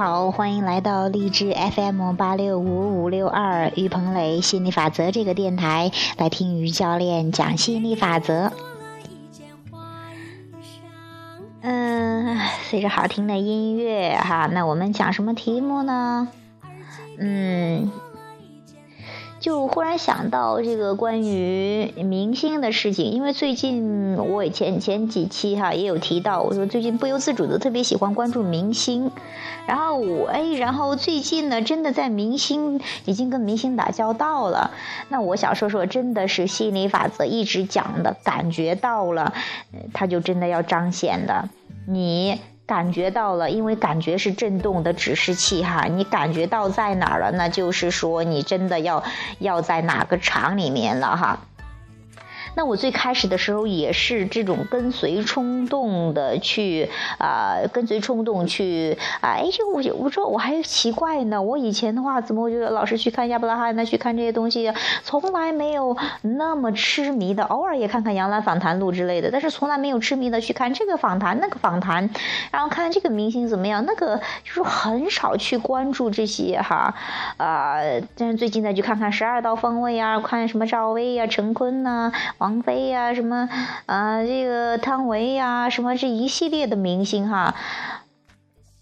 好，欢迎来到励志 FM 八六五五六二于鹏磊心理法则这个电台，来听于教练讲心理法则。嗯，随着好听的音乐哈，那我们讲什么题目呢？嗯。就忽然想到这个关于明星的事情，因为最近我以前前几期哈也有提到，我说最近不由自主的特别喜欢关注明星，然后我哎，然后最近呢，真的在明星已经跟明星打交道了，那我想说说，真的是心理法则一直讲的，感觉到了，他就真的要彰显的，你。感觉到了，因为感觉是震动的指示器哈，你感觉到在哪儿了，那就是说你真的要要在哪个厂里面了哈。那我最开始的时候也是这种跟随冲动的去啊，跟随冲动去啊，哎，呦我我说我还奇怪呢，我以前的话怎么我就老是去看亚伯拉罕呢，去看这些东西，从来没有那么痴迷的，偶尔也看看杨澜访谈录之类的，但是从来没有痴迷的去看这个访谈那个访谈，然后看这个明星怎么样，那个就是很少去关注这些哈啊，但是最近再去看看十二道锋味啊，看什么赵薇呀、陈坤呐。王王菲呀，什么啊，这个汤唯呀，什么这一系列的明星哈。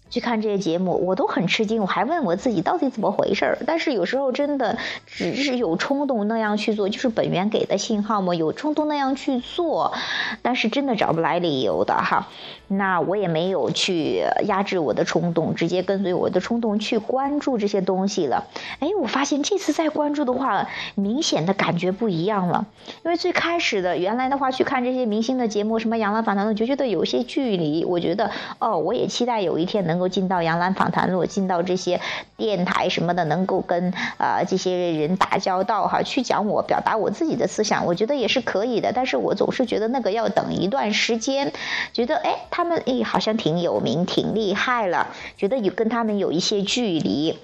去看这些节目，我都很吃惊，我还问我自己到底怎么回事儿。但是有时候真的只是有冲动那样去做，就是本源给的信号嘛，有冲动那样去做，但是真的找不来理由的哈。那我也没有去压制我的冲动，直接跟随我的冲动去关注这些东西了。哎，我发现这次再关注的话，明显的感觉不一样了。因为最开始的原来的话去看这些明星的节目，什么杨澜访谈录，就觉得有些距离。我觉得哦，我也期待有一天能。能够进到杨澜访谈录，进到这些电台什么的，能够跟啊这些人打交道哈，去讲我表达我自己的思想，我觉得也是可以的。但是我总是觉得那个要等一段时间，觉得哎他们哎好像挺有名挺厉害了，觉得有跟他们有一些距离。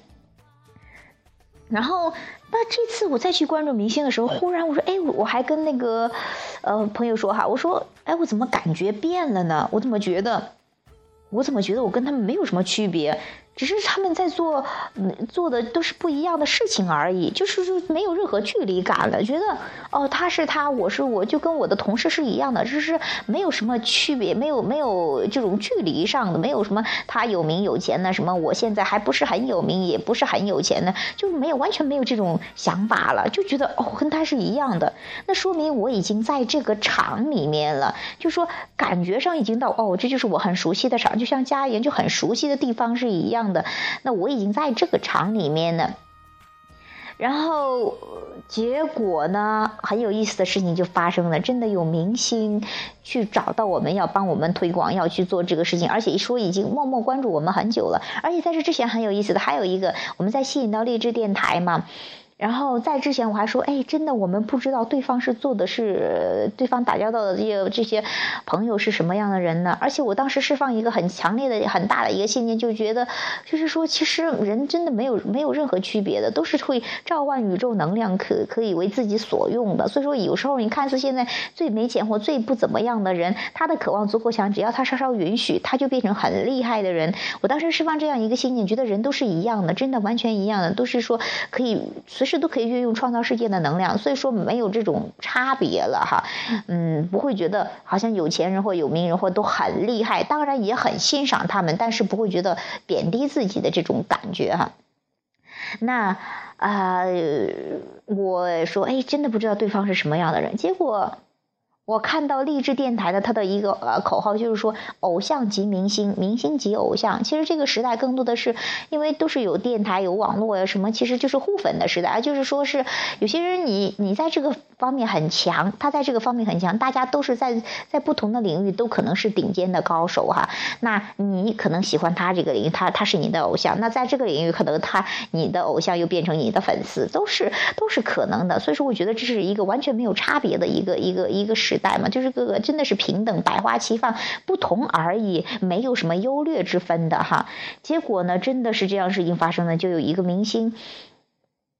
然后那这次我再去关注明星的时候，忽然我说哎我还跟那个呃朋友说哈，我说哎我怎么感觉变了呢？我怎么觉得？我怎么觉得我跟他们没有什么区别？只是他们在做，做的都是不一样的事情而已，就是说没有任何距离感了。觉得哦，他是他，我是我，就跟我的同事是一样的，就是没有什么区别，没有没有这种距离上的，没有什么他有名有钱的，什么我现在还不是很有名，也不是很有钱的，就没有完全没有这种想法了，就觉得哦，跟他是一样的。那说明我已经在这个场里面了，就说感觉上已经到哦，这就是我很熟悉的场，就像家园就很熟悉的地方是一样。的，那我已经在这个厂里面了，然后结果呢，很有意思的事情就发生了，真的有明星去找到我们要帮我们推广，要去做这个事情，而且一说已经默默关注我们很久了，而且在这之前很有意思的还有一个，我们在吸引到励志电台嘛。然后在之前我还说，哎，真的，我们不知道对方是做的是对方打交道的这些这些朋友是什么样的人呢？而且我当时释放一个很强烈的、很大的一个信念，就觉得，就是说，其实人真的没有没有任何区别的，都是会召唤宇宙能量，可可以为自己所用的。所以说，有时候你看似现在最没钱或最不怎么样的人，他的渴望足够强，只要他稍稍允许，他就变成很厉害的人。我当时释放这样一个信念，觉得人都是一样的，真的完全一样的，都是说可以随。是都可以运用创造世界的能量，所以说没有这种差别了哈，嗯，不会觉得好像有钱人或有名人或都很厉害，当然也很欣赏他们，但是不会觉得贬低自己的这种感觉哈。那啊，我说哎，真的不知道对方是什么样的人，结果。我看到励志电台的他的一个呃口号就是说，偶像级明星，明星级偶像。其实这个时代更多的是，因为都是有电台、有网络呀什么，其实就是互粉的时代。就是说是有些人你你在这个方面很强，他在这个方面很强，大家都是在在不同的领域都可能是顶尖的高手哈。那你可能喜欢他这个领域，他他是你的偶像。那在这个领域，可能他你的偶像又变成你的粉丝，都是都是可能的。所以说，我觉得这是一个完全没有差别的一个一个一个时。时代嘛，就是各个真的是平等，百花齐放，不同而已，没有什么优劣之分的哈。结果呢，真的是这样事情发生了，就有一个明星，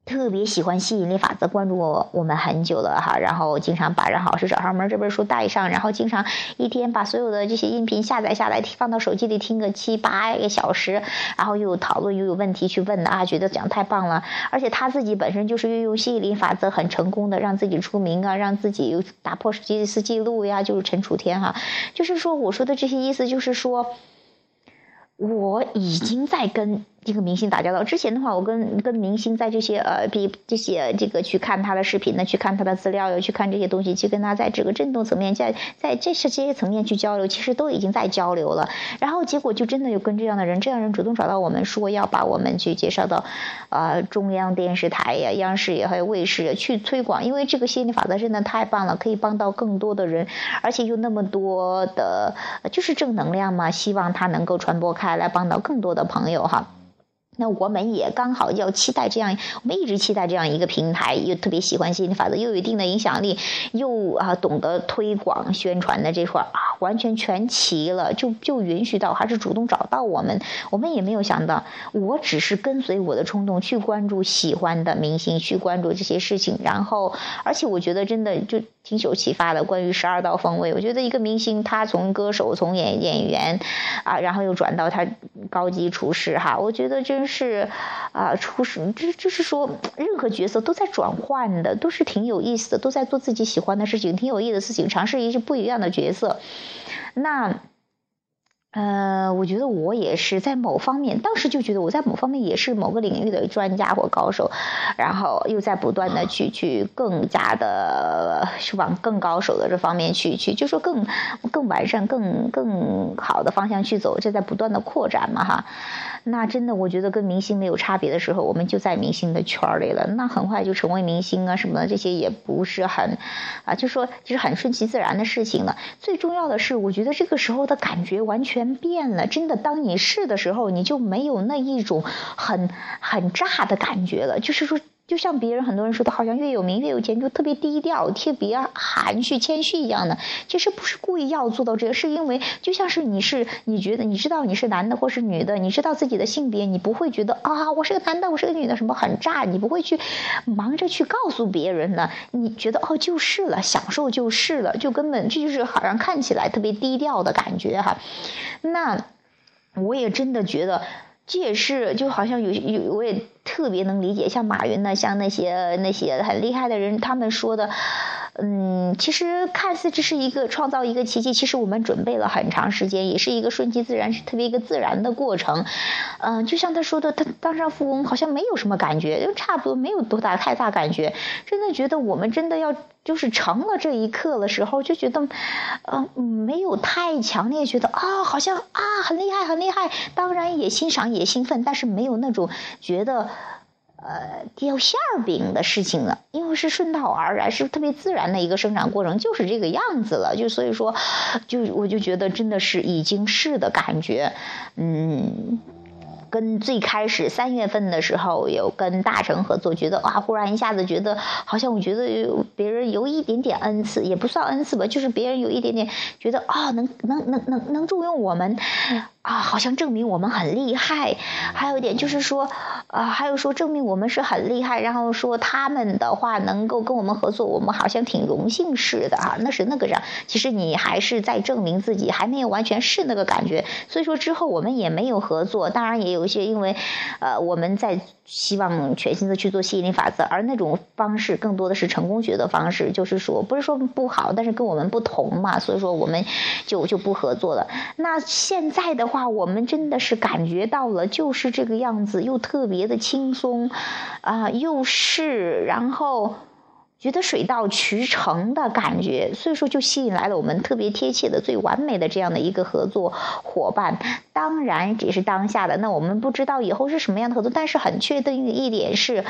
特别喜欢吸引力法则，关注我我们很久了哈，然后经常把《让好事找上门》这本书带上，然后经常一天把所有的这些音频下载下来，放到手机里听个七八个小时，然后又有讨论又有问题去问的啊，觉得讲太棒了。而且他自己本身就是运用吸引力法则很成功的，让自己出名啊，让自己打破吉尼斯纪录呀，就是陈楚天哈，就是说我说的这些意思就是说，我已经在跟。这个明星打交道之前的话，我跟跟明星在这些呃，比这些这个去看他的视频呢，去看他的资料，要去看这些东西，去跟他在这个振动层面，在在这些这些层面去交流，其实都已经在交流了。然后结果就真的有跟这样的人，这样人主动找到我们，说要把我们去介绍到，呃，中央电视台呀、央视也还有卫视去推广，因为这个吸引力法则真的太棒了，可以帮到更多的人，而且有那么多的，就是正能量嘛，希望它能够传播开来，帮到更多的朋友哈。那我们也刚好要期待这样，我们一直期待这样一个平台，又特别喜欢吸引力法则，又有一定的影响力，又啊懂得推广宣传的这块啊，完全全齐了，就就允许到还是主动找到我们，我们也没有想到，我只是跟随我的冲动去关注喜欢的明星，去关注这些事情，然后而且我觉得真的就挺有启发的。关于十二道锋味，我觉得一个明星他从歌手从演演员啊，然后又转到他高级厨师哈，我觉得真。是，啊，厨师这就是说，任何角色都在转换的，都是挺有意思的，都在做自己喜欢的事情，挺有意思的事情，尝试一些不一样的角色，那。呃，我觉得我也是在某方面，当时就觉得我在某方面也是某个领域的专家或高手，然后又在不断的去去更加的是往更高手的这方面去去，就说更更完善、更更好的方向去走，这在不断的扩展嘛哈。那真的，我觉得跟明星没有差别的时候，我们就在明星的圈里了，那很快就成为明星啊什么的，这些也不是很啊，就说就是很顺其自然的事情了。最重要的是，我觉得这个时候的感觉完全。变了，真的，当你试的时候，你就没有那一种很很炸的感觉了。就是说，就像别人很多人说的，好像越有名越有钱，就特别低调、特别含蓄、谦虚一样的。其实不是故意要做到这个，是因为就像是你是你觉得你知道你是男的或是女的，你知道自己的性别，你不会觉得啊，我是个男的，我是个女的，什么很炸，你不会去忙着去告诉别人的。你觉得哦，就是了，享受就是了，就根本这就是好像看起来特别低调的感觉哈。那我也真的觉得，这也是就好像有有，我也特别能理解，像马云呢，像那些那些很厉害的人，他们说的。嗯，其实看似这是一个创造一个奇迹，其实我们准备了很长时间，也是一个顺其自然，是特别一个自然的过程。嗯，就像他说的，他当上富翁好像没有什么感觉，就差不多没有多大太大感觉。真的觉得我们真的要就是成了这一刻的时候，就觉得，嗯，没有太强烈觉得啊，好像啊很厉害很厉害。当然也欣赏也兴奋，但是没有那种觉得。呃，掉馅儿饼的事情了，因为是顺道而然，是特别自然的一个生长过程，就是这个样子了。就所以说，就我就觉得真的是已经是的感觉，嗯。跟最开始三月份的时候有跟大成合作，觉得啊，忽然一下子觉得好像我觉得别人有一点点恩赐，也不算恩赐吧，就是别人有一点点觉得啊，能能能能能重用我们啊，好像证明我们很厉害。还有一点就是说啊，还有说证明我们是很厉害，然后说他们的话能够跟我们合作，我们好像挺荣幸似的啊，那是那个样。其实你还是在证明自己，还没有完全是那个感觉。所以说之后我们也没有合作，当然也有。一些因为，呃，我们在希望全心的去做吸引力法则，而那种方式更多的是成功学的方式，就是说不是说不好，但是跟我们不同嘛，所以说我们就就不合作了。那现在的话，我们真的是感觉到了，就是这个样子，又特别别的轻松，啊，又是然后。觉得水到渠成的感觉，所以说就吸引来了我们特别贴切的、最完美的这样的一个合作伙伴。当然，只是当下的，那我们不知道以后是什么样的合作，但是很确定的一点是。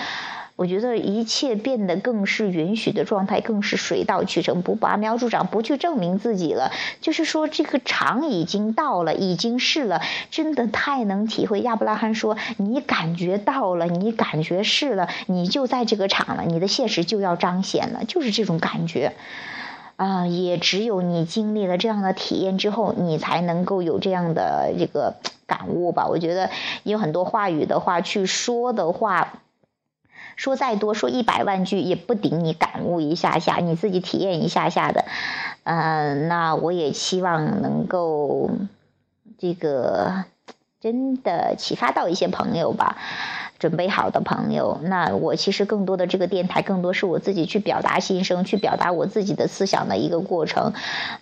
我觉得一切变得更是允许的状态，更是水到渠成，不拔苗助长，不去证明自己了。就是说，这个场已经到了，已经是了，真的太能体会。亚伯拉罕说：“你感觉到了，你感觉是了，你就在这个场了，你的现实就要彰显了，就是这种感觉。”啊，也只有你经历了这样的体验之后，你才能够有这样的这个感悟吧。我觉得有很多话语的话去说的话。说再多说一百万句也不顶你感悟一下下，你自己体验一下下的。嗯，那我也希望能够这个真的启发到一些朋友吧。准备好的朋友，那我其实更多的这个电台，更多是我自己去表达心声，去表达我自己的思想的一个过程。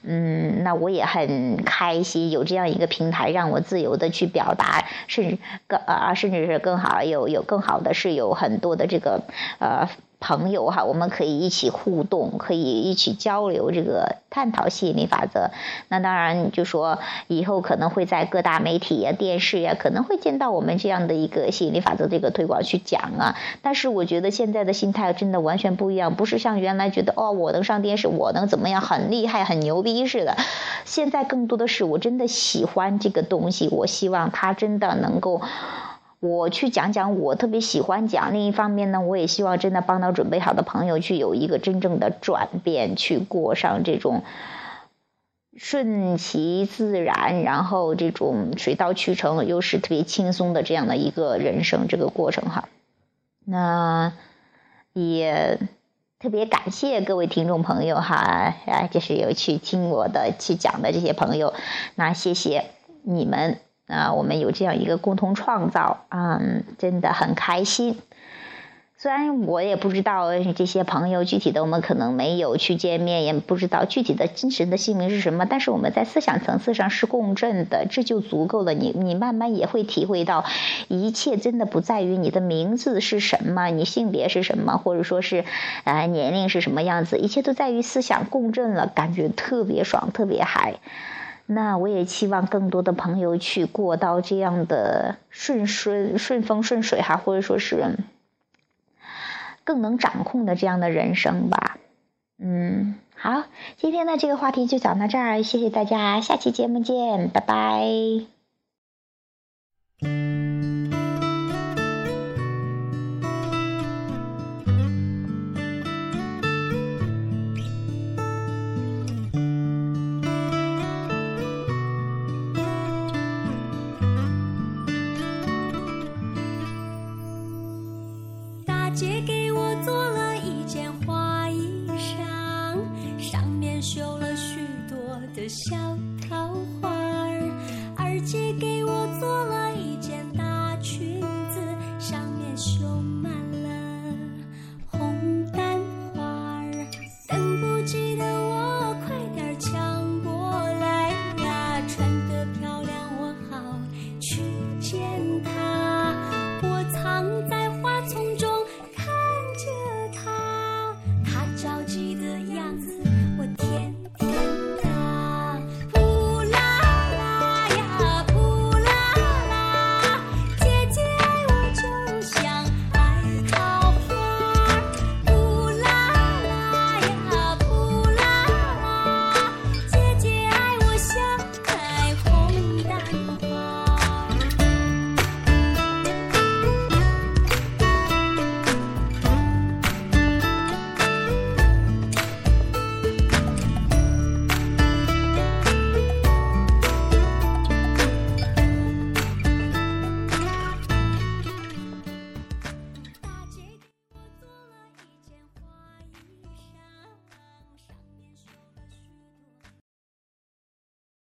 嗯，那我也很开心有这样一个平台，让我自由的去表达，甚至更啊，甚至是更好，有有更好的是有很多的这个呃。朋友哈，我们可以一起互动，可以一起交流，这个探讨吸引力法则。那当然，就说以后可能会在各大媒体呀、电视呀，可能会见到我们这样的一个吸引力法则这个推广去讲啊。但是我觉得现在的心态真的完全不一样，不是像原来觉得哦，我能上电视，我能怎么样，很厉害、很牛逼似的。现在更多的是我真的喜欢这个东西，我希望它真的能够。我去讲讲我特别喜欢讲，另一方面呢，我也希望真的帮到准备好的朋友去有一个真正的转变，去过上这种顺其自然，然后这种水到渠成又是特别轻松的这样的一个人生这个过程哈。那也特别感谢各位听众朋友哈，啊，就是有去听我的去讲的这些朋友，那谢谢你们。啊，我们有这样一个共同创造，嗯，真的很开心。虽然我也不知道这些朋友具体的，我们可能没有去见面，也不知道具体的精神的姓名是什么，但是我们在思想层次上是共振的，这就足够了。你你慢慢也会体会到，一切真的不在于你的名字是什么，你性别是什么，或者说是啊年龄是什么样子，一切都在于思想共振了，感觉特别爽，特别嗨。那我也期望更多的朋友去过到这样的顺顺顺风顺水哈，或者说是更能掌控的这样的人生吧。嗯，好，今天的这个话题就讲到这儿，谢谢大家，下期节目见，拜拜。绣了许多的小桃花儿二姐给